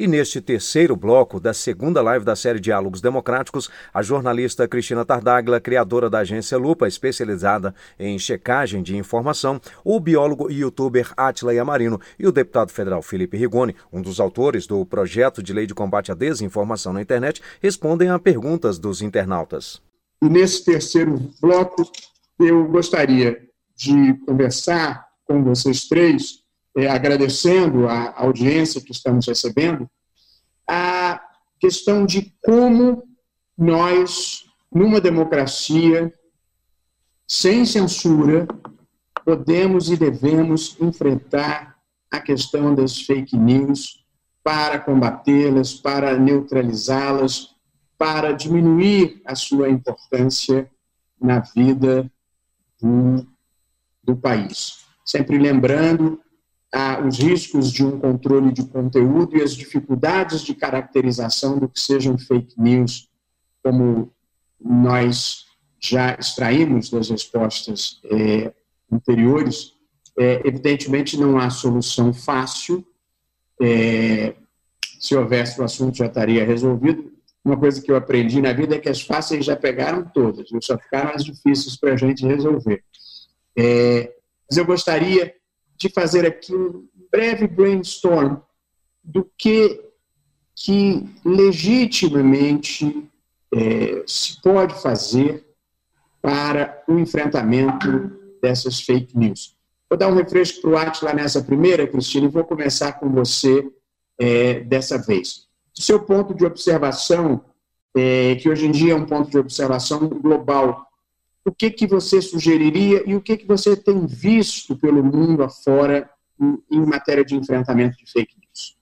E neste terceiro bloco da segunda live da série Diálogos Democráticos, a jornalista Cristina Tardaglia, criadora da agência Lupa, especializada em checagem de informação, o biólogo e youtuber Atila Yamarino e o deputado federal Felipe Rigoni, um dos autores do projeto de lei de combate à desinformação na internet, respondem a perguntas dos internautas. E nesse terceiro bloco, eu gostaria de conversar com vocês três é, agradecendo a audiência que estamos recebendo, a questão de como nós, numa democracia sem censura, podemos e devemos enfrentar a questão das fake news para combatê-las, para neutralizá-las, para diminuir a sua importância na vida do, do país. Sempre lembrando ah, os riscos de um controle de conteúdo e as dificuldades de caracterização do que sejam fake news, como nós já extraímos das respostas é, anteriores, é, evidentemente não há solução fácil. É, se houvesse o assunto já estaria resolvido. Uma coisa que eu aprendi na vida é que as fáceis já pegaram todas, só ficaram as difíceis para a gente resolver. É, mas eu gostaria de fazer aqui um breve brainstorm do que, que legitimamente é, se pode fazer para o enfrentamento dessas fake news. Vou dar um refresco para o Atila nessa primeira, Cristina, e vou começar com você é, dessa vez. Seu ponto de observação, é, que hoje em dia é um ponto de observação global o que, que você sugeriria e o que, que você tem visto pelo mundo afora em, em matéria de enfrentamento de fake news?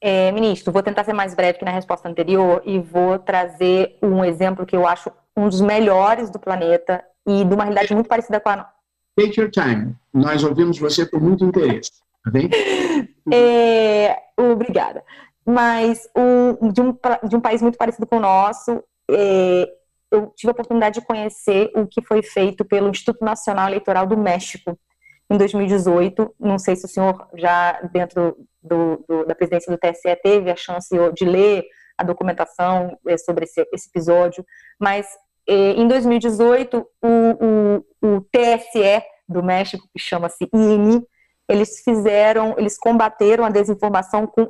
É, ministro, vou tentar ser mais breve que na resposta anterior e vou trazer um exemplo que eu acho um dos melhores do planeta e de uma realidade muito parecida com a Take your time. Nós ouvimos você com muito interesse. Tá bem? É, obrigada. Mas um, de, um, de um país muito parecido com o nosso, é, eu tive a oportunidade de conhecer o que foi feito pelo Instituto Nacional Eleitoral do México em 2018. Não sei se o senhor já, dentro do, do, da presidência do TSE, teve a chance de ler a documentação eh, sobre esse, esse episódio, mas eh, em 2018, o, o, o TSE do México, que chama-se INI, eles fizeram, eles combateram a desinformação com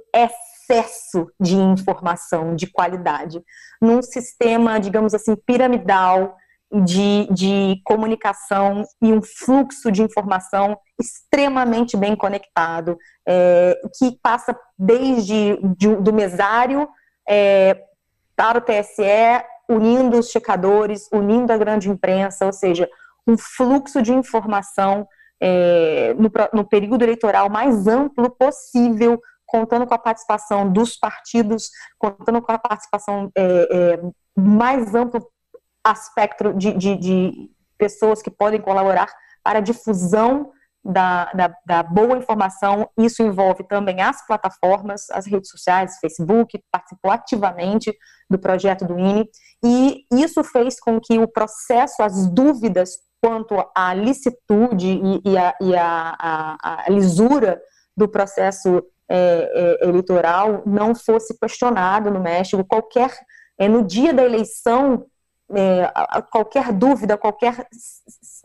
excesso de informação de qualidade, num sistema, digamos assim, piramidal de, de comunicação e um fluxo de informação extremamente bem conectado, é, que passa desde de, do mesário é, para o TSE, unindo os checadores, unindo a grande imprensa, ou seja, um fluxo de informação é, no, no período eleitoral mais amplo possível, contando com a participação dos partidos, contando com a participação é, é, mais amplo aspecto de, de, de, pessoas que podem colaborar para a difusão da, da, da, boa informação. Isso envolve também as plataformas, as redes sociais, Facebook, participou ativamente do projeto do INE, e isso fez com que o processo, as dúvidas quanto à licitude e, e, a, e a, a, a lisura do processo é, é, eleitoral não fosse questionado no México. Qualquer, é, no dia da eleição, é, qualquer dúvida, qualquer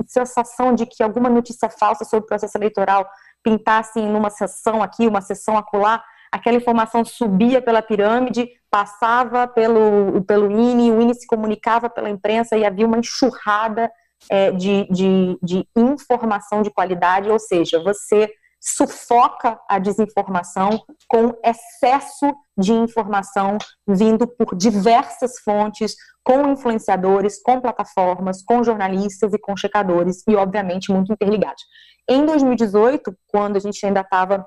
sensação de que alguma notícia falsa sobre o processo eleitoral pintasse em uma sessão aqui, uma sessão acolá, aquela informação subia pela pirâmide, passava pelo, pelo INE, o INE se comunicava pela imprensa e havia uma enxurrada é, de, de, de informação de qualidade, ou seja, você sufoca a desinformação com excesso de informação vindo por diversas fontes, com influenciadores, com plataformas, com jornalistas e com checadores, e obviamente muito interligados. Em 2018, quando a gente ainda estava,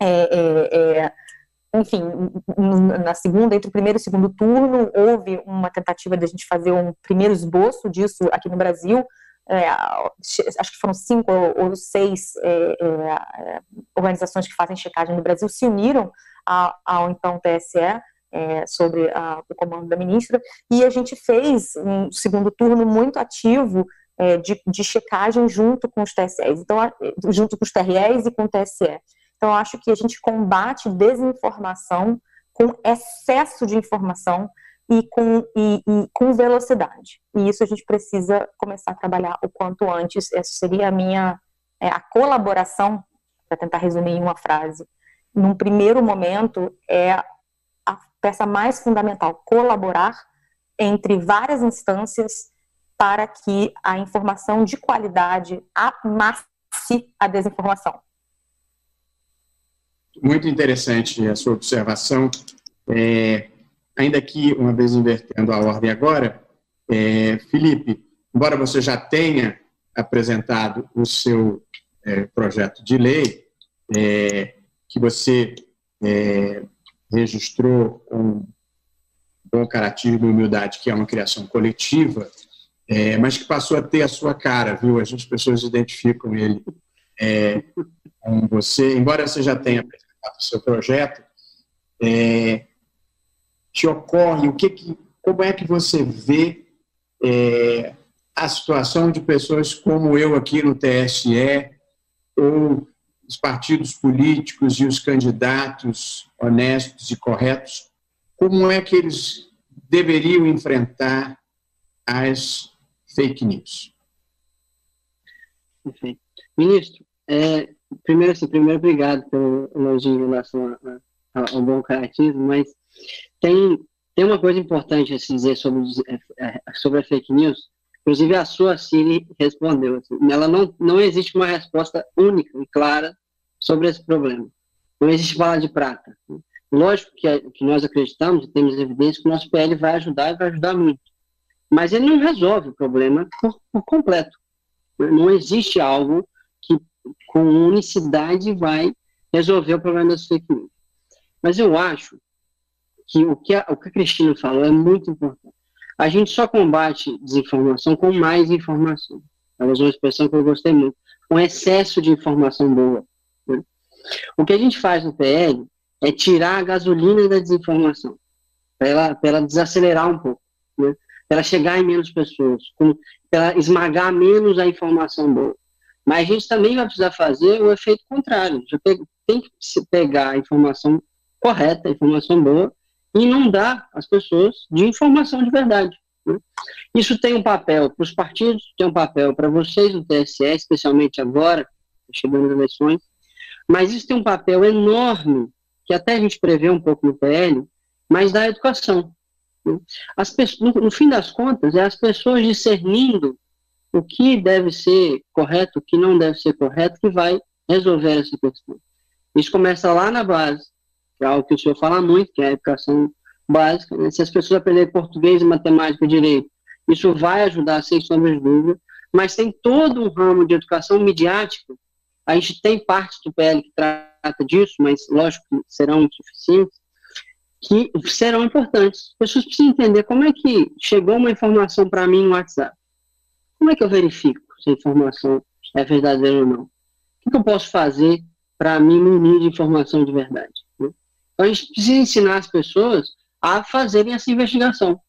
é, é, é, enfim, na segunda, entre o primeiro e o segundo turno, houve uma tentativa de a gente fazer um primeiro esboço disso aqui no Brasil, é, acho que foram cinco ou, seis é, é, organizações que fazem checagem no Brasil se uniram ao, então TSE é, sobre a, o comando da ministra e a gente fez um segundo turno muito ativo é, de, de, checagem junto com os TSEs, então junto com os TREs e com o TSE. Então, acho que a gente combate desinformação com excesso de informação e com, e, e com velocidade. E isso a gente precisa começar a trabalhar o quanto antes. Essa seria a minha é, a colaboração, para tentar resumir em uma frase. Num primeiro momento, é a peça mais fundamental, colaborar entre várias instâncias para que a informação de qualidade amasse a desinformação. Muito interessante a sua observação. É, ainda que, uma vez invertendo a ordem agora, é, Felipe, embora você já tenha apresentado o seu é, projeto de lei, é, que você é, registrou com bom caratismo e humildade, que é uma criação coletiva, é, mas que passou a ter a sua cara, viu? As pessoas identificam ele é, com você, embora você já tenha apresentado o seu projeto, é, te ocorre, o que, que como é que você vê é, a situação de pessoas como eu aqui no TSE, ou os partidos políticos e os candidatos honestos e corretos, como é que eles deveriam enfrentar as fake news? Perfeito. Ministro, é, primeiro, assim, primeiro, obrigado pelo elogio em relação ao bom caratismo, mas tem, tem uma coisa importante a se dizer sobre, é, é, sobre a fake news, inclusive a sua Siri respondeu, assim, ela não, não existe uma resposta única e clara sobre esse problema. Não existe bala de prata. Lógico que, que nós acreditamos, temos evidência que o nosso PL vai ajudar e vai ajudar muito. Mas ele não resolve o problema por, por completo. Não existe algo que com unicidade vai resolver o problema das fake news. Mas eu acho que o que a, o que a Cristina falou é muito importante. A gente só combate desinformação com mais informação. Ela usou uma expressão que eu gostei muito. Um excesso de informação boa. Né? O que a gente faz no PL é tirar a gasolina da desinformação, para ela, ela desacelerar um pouco, né? para ela chegar em menos pessoas, para ela esmagar menos a informação boa. Mas a gente também vai precisar fazer o efeito contrário. Tem que pegar a informação correta, a informação boa, inundar as pessoas de informação de verdade. Né? Isso tem um papel para os partidos, tem um papel para vocês no TSE, especialmente agora, chegando as eleições, mas isso tem um papel enorme, que até a gente prevê um pouco no PL, mas da educação. Né? As pessoas, no, no fim das contas, é as pessoas discernindo o que deve ser correto, o que não deve ser correto, que vai resolver essa questão. Isso começa lá na base, é algo que o senhor fala muito, que é a educação básica. Né? Se as pessoas aprenderem português, matemática direito, isso vai ajudar, sem sombra de dúvida. Mas tem todo um ramo de educação midiática. A gente tem partes do PL que trata disso, mas lógico que serão insuficientes, que serão importantes. As pessoas precisam entender como é que chegou uma informação para mim no WhatsApp. Como é que eu verifico se a informação é verdadeira ou não? O que eu posso fazer para me munir de informação de verdade? A gente precisa ensinar as pessoas a fazerem essa investigação.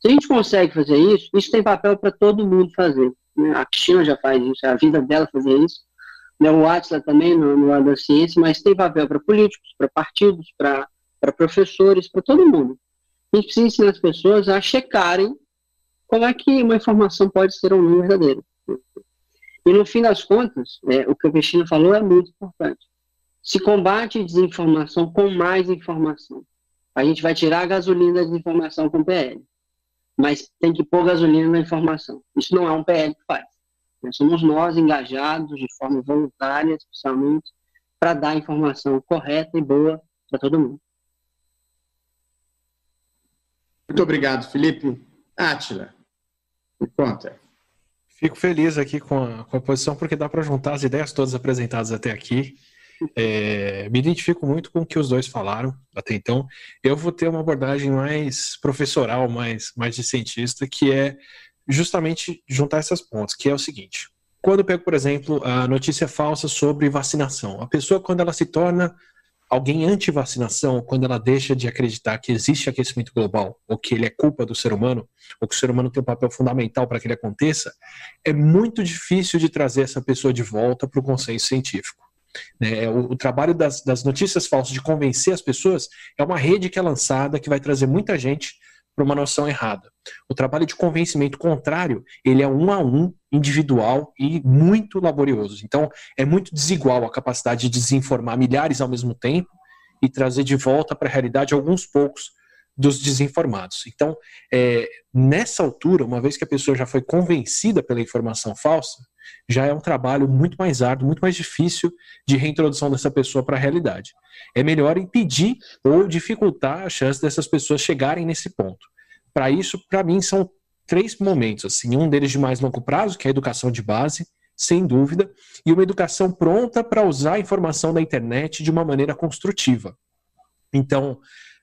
Se a gente consegue fazer isso, isso tem papel para todo mundo fazer. Né? A Cristina já faz isso, é a vida dela fazer isso. Né? O Atlas também, no, no lado da ciência, mas tem papel para políticos, para partidos, para professores, para todo mundo. A gente precisa ensinar as pessoas a checarem como é que uma informação pode ser ou não verdadeira. E no fim das contas, é, o que a Cristina falou é muito importante. Se combate desinformação com mais informação. A gente vai tirar a gasolina da desinformação com PL. Mas tem que pôr gasolina na informação. Isso não é um PL que faz. Somos nós engajados de forma voluntária, especialmente, para dar a informação correta e boa para todo mundo. Muito obrigado, Felipe. Átila, me conta. Fico feliz aqui com a, com a posição, porque dá para juntar as ideias todas apresentadas até aqui é, me identifico muito com o que os dois falaram até então. Eu vou ter uma abordagem mais professoral, mais, mais de cientista, que é justamente juntar essas pontas, que é o seguinte. Quando eu pego, por exemplo, a notícia falsa sobre vacinação, a pessoa, quando ela se torna alguém anti-vacinação, quando ela deixa de acreditar que existe aquecimento global, ou que ele é culpa do ser humano, ou que o ser humano tem um papel fundamental para que ele aconteça, é muito difícil de trazer essa pessoa de volta para o consenso científico. Né? O, o, trabalho das, das notícias falsas, de convencer as pessoas, é uma rede que é lançada que vai trazer muita gente para uma noção errada. O trabalho de convencimento contrário, ele é um a um, individual e muito laborioso. Então, é muito desigual a capacidade de desinformar milhares ao mesmo tempo e trazer de volta para a realidade alguns poucos dos desinformados. Então, é, nessa altura, uma vez que a pessoa já foi convencida pela informação falsa, já é um trabalho muito mais árduo, muito mais difícil de reintrodução dessa pessoa para a realidade. É melhor impedir ou dificultar a chance dessas pessoas chegarem nesse ponto. Para isso, para mim, são três momentos. Assim, um deles de mais longo prazo, que é a educação de base, sem dúvida, e uma educação pronta para usar a informação da internet de uma maneira construtiva. Então,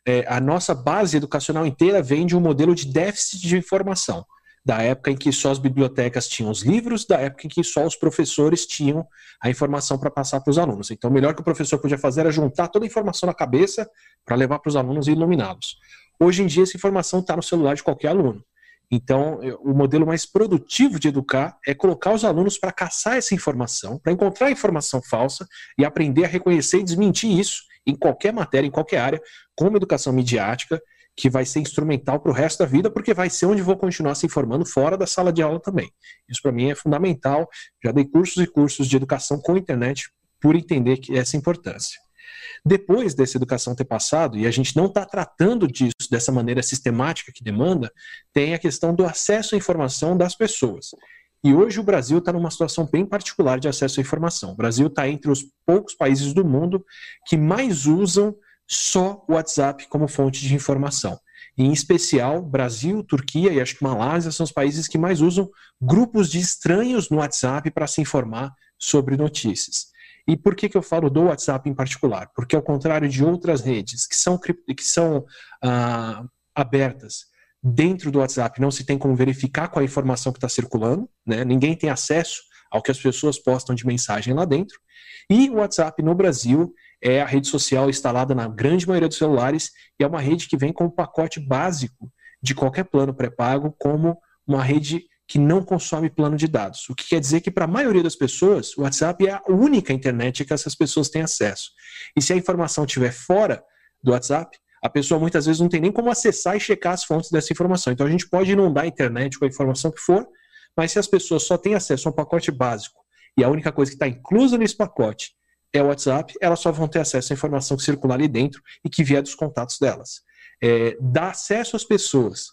é, a nossa base educacional inteira vem de um modelo de déficit de informação da época em que só as bibliotecas tinham os livros, da época em que só os professores tinham a informação para passar para os alunos. Então, o melhor que o professor podia fazer era juntar toda a informação na cabeça para levar para os alunos e iluminá-los. Hoje em dia, essa informação está no celular de qualquer aluno. Então, o modelo mais produtivo de educar é colocar os alunos para caçar essa informação, para encontrar informação falsa e aprender a reconhecer e desmentir isso em qualquer matéria, em qualquer área, com uma educação midiática que vai ser instrumental para o resto da vida, porque vai ser onde vou continuar se informando fora da sala de aula também. Isso para mim é fundamental. Já dei cursos e cursos de educação com internet por entender que essa importância. Depois dessa educação ter passado, e a gente não está tratando disso dessa maneira sistemática que demanda, tem a questão do acesso à informação das pessoas. E hoje o Brasil está numa situação bem particular de acesso à informação. O Brasil está entre os poucos países do mundo que mais usam só o WhatsApp como fonte de informação. Em especial, Brasil, Turquia e acho que Malásia são os países que mais usam grupos de estranhos no WhatsApp para se informar sobre notícias. E por que, que eu falo do WhatsApp em particular? Porque, ao contrário de outras redes que são, que são ah, abertas dentro do WhatsApp, não se tem como verificar qual a informação que está circulando, né? ninguém tem acesso ao que as pessoas postam de mensagem lá dentro. E o WhatsApp no Brasil é a rede social instalada na grande maioria dos celulares e é uma rede que vem com o pacote básico de qualquer plano pré-pago, como uma rede que não consome plano de dados. O que quer dizer que, para a maioria das pessoas, o WhatsApp é a única internet que essas pessoas têm acesso. E se a informação estiver fora do WhatsApp, a pessoa muitas vezes não tem nem como acessar e checar as fontes dessa informação. Então a gente pode inundar a internet com a informação que for, mas se as pessoas só têm acesso a um pacote básico e a única coisa que está inclusa nesse pacote é o WhatsApp, elas só vão ter acesso à informação que circular ali dentro e que vier dos contatos delas. É, dá acesso às pessoas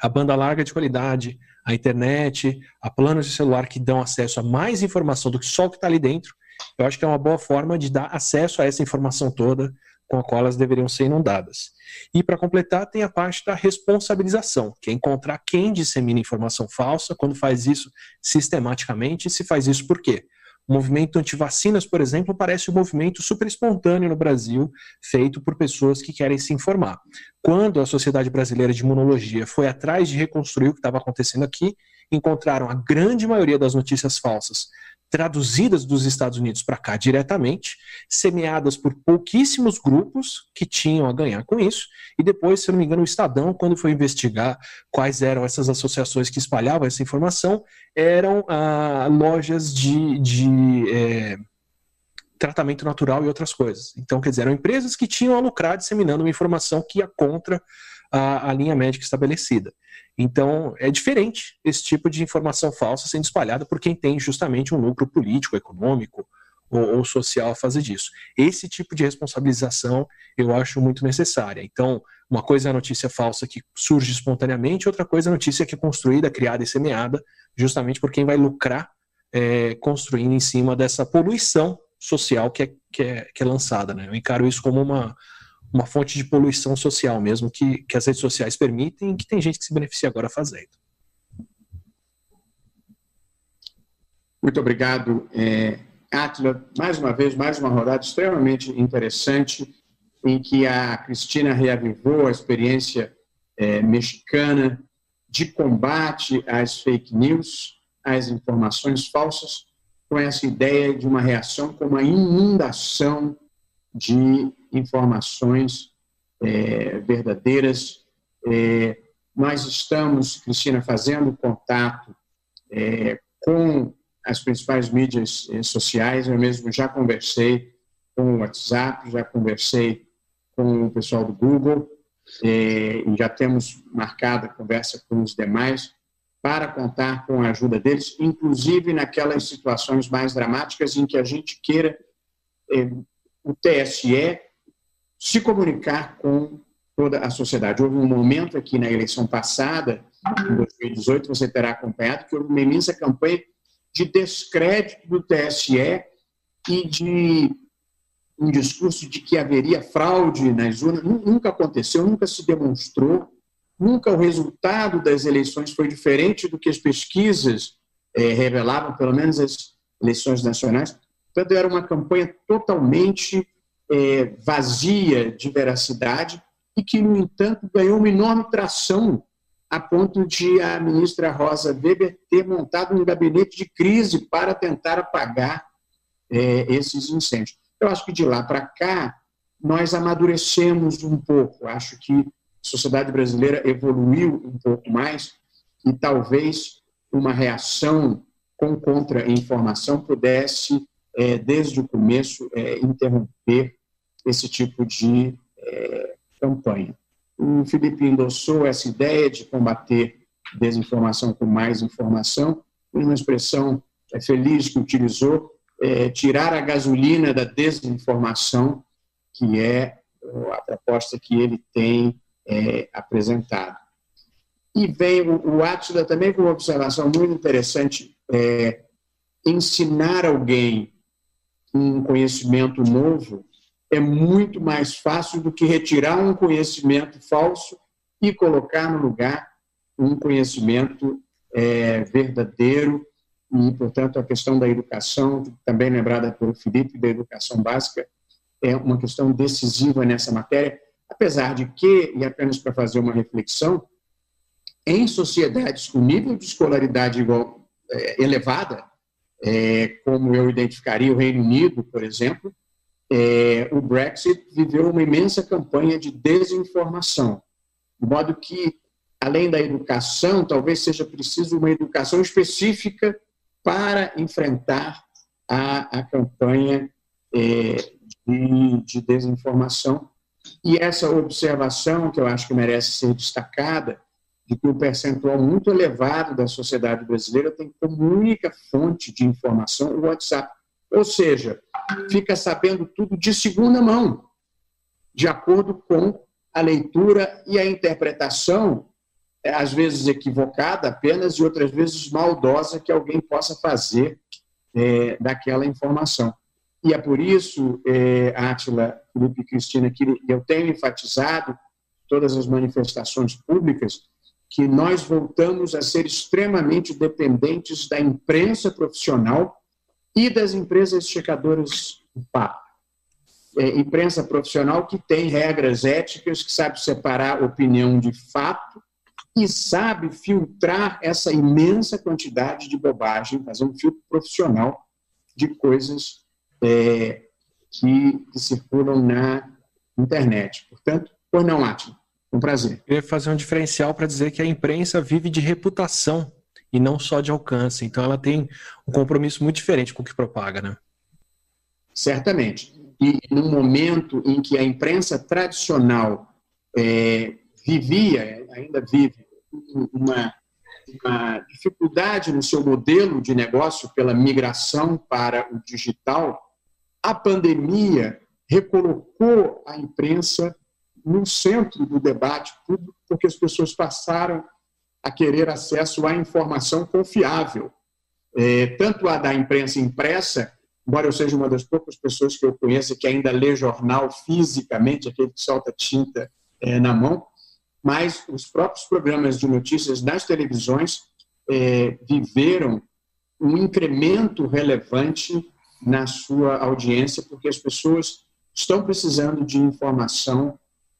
a banda larga de qualidade, a internet, a planos de celular que dão acesso a mais informação do que só o que está ali dentro, eu acho que é uma boa forma de dar acesso a essa informação toda com a qual elas deveriam ser inundadas. E para completar, tem a parte da responsabilização, que é encontrar quem dissemina informação falsa, quando faz isso sistematicamente, se faz isso por quê? O movimento anti-vacinas, por exemplo, parece um movimento super espontâneo no Brasil, feito por pessoas que querem se informar. Quando a Sociedade Brasileira de Imunologia foi atrás de reconstruir o que estava acontecendo aqui, encontraram a grande maioria das notícias falsas traduzidas dos Estados Unidos para cá diretamente, semeadas por pouquíssimos grupos que tinham a ganhar com isso, e depois, se não me engano, o Estadão, quando foi investigar quais eram essas associações que espalhavam essa informação, eram ah, lojas de, de é, tratamento natural e outras coisas. Então, quer dizer, eram empresas que tinham a lucrar disseminando uma informação que ia contra a, a linha médica estabelecida. Então, é diferente esse tipo de informação falsa sendo espalhada por quem tem justamente um lucro político, econômico ou, ou, social a fazer disso. Esse tipo de responsabilização eu acho muito necessária. Então, uma coisa é a notícia falsa que surge espontaneamente, outra coisa é a notícia que é construída, criada e semeada justamente por quem vai lucrar é, construindo em cima dessa poluição social que é, que é, que é lançada. Né? Eu encaro isso como uma, uma fonte de poluição social mesmo que, que as redes sociais permitem e que tem gente que se beneficia agora fazendo. Muito obrigado, é. Mais uma vez, mais uma rodada extremamente interessante em que a Cristina reavivou a experiência é, mexicana de combate às fake news, às informações falsas, com essa ideia de uma reação com uma inundação de informações é, verdadeiras. É, nós estamos, Cristina, fazendo contato é, com as principais mídias eh, sociais. Eu mesmo já conversei com o WhatsApp, já conversei com o pessoal do Google eh, e já temos marcado a conversa com os demais para contar com a ajuda deles, inclusive naquelas situações mais dramáticas em que a gente queira eh, o TSE se comunicar com toda a sociedade. Houve um momento aqui na eleição passada, em 2018, você terá acompanhado, que houve uma imensa campanha de descrédito do TSE e de um discurso de que haveria fraude nas urnas. Nunca aconteceu, nunca se demonstrou, nunca o resultado das eleições foi diferente do que as pesquisas é, revelavam, pelo menos as eleições nacionais. Portanto, era uma campanha totalmente é, vazia de veracidade e que, no entanto, ganhou uma enorme tração a ponto de a ministra Rosa Weber ter montado um gabinete de crise para tentar apagar é, esses incêndios. Eu acho que de lá para cá nós amadurecemos um pouco. Acho que a sociedade brasileira evoluiu um pouco mais e talvez uma reação com contra-informação pudesse, é, desde o começo, é, interromper esse tipo de é, campanha. O Felipe endossou essa ideia de combater desinformação com mais informação, uma expressão é, feliz que utilizou, é, tirar a gasolina da desinformação, que é a proposta que ele tem é, apresentado. E vem o, o Atila também com uma observação muito interessante, ensinar alguém um conhecimento novo é muito mais fácil do que retirar um conhecimento falso e colocar no lugar um conhecimento é, verdadeiro. E, portanto, a questão da educação, também lembrada pelo Felipe, da educação básica, é uma questão decisiva nessa matéria, apesar de que, e apenas para fazer uma reflexão, em sociedades com nível de escolaridade igual, é, elevada, é, como eu identificaria o Reino Unido, por exemplo, é, o Brexit viveu uma imensa campanha de desinformação, de modo que, além da educação, talvez seja preciso uma educação específica para enfrentar a, a campanha é, de, de desinformação. E essa observação, que eu acho que merece ser destacada, de que um percentual muito elevado da sociedade brasileira tem como única fonte de informação o WhatsApp. Ou seja, fica sabendo tudo de segunda mão, de acordo com a leitura e a interpretação, é, às vezes equivocada apenas e outras vezes maldosa que alguém possa fazer é, daquela informação. E é por isso, é, Átila, Felipe e Cristina, que eu tenho enfatizado todas as manifestações públicas que nós voltamos a ser extremamente dependentes da imprensa profissional e das empresas checadoras do papo. É, imprensa profissional que tem regras éticas, que sabe separar opinião de fato e sabe filtrar essa imensa quantidade de bobagem, fazer um filtro profissional de coisas é, que, que, circulam na internet. Portanto, por não, Átila, um prazer. Eu queria fazer um diferencial para dizer que a imprensa vive de reputação e não só de alcance. Então ela tem um compromisso muito diferente com o que propaga, né? Certamente. E no momento em que a imprensa tradicional é, vivia, ainda vive, uma, uma dificuldade no seu modelo de negócio pela migração para o digital, a pandemia recolocou a imprensa no centro do debate público, porque as pessoas passaram a querer acesso à informação confiável, é, tanto a da imprensa impressa, embora eu seja uma das poucas pessoas que eu conheço que ainda lê jornal fisicamente, aquele que solta tinta é, na mão, mas os próprios programas de notícias nas televisões é, viveram um incremento relevante na sua audiência, porque as pessoas estão precisando de informação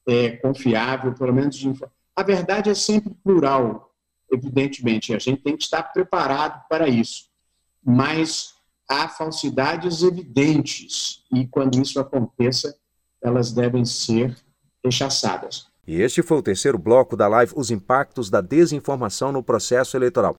é, confiável, pelo menos de. A verdade é sempre plural, evidentemente, a gente tem que estar preparado para isso. Mas há falsidades evidentes e, quando isso aconteça, elas devem ser rechaçadas. E este foi o terceiro bloco da live Os Impactos da Desinformação no Processo Eleitoral.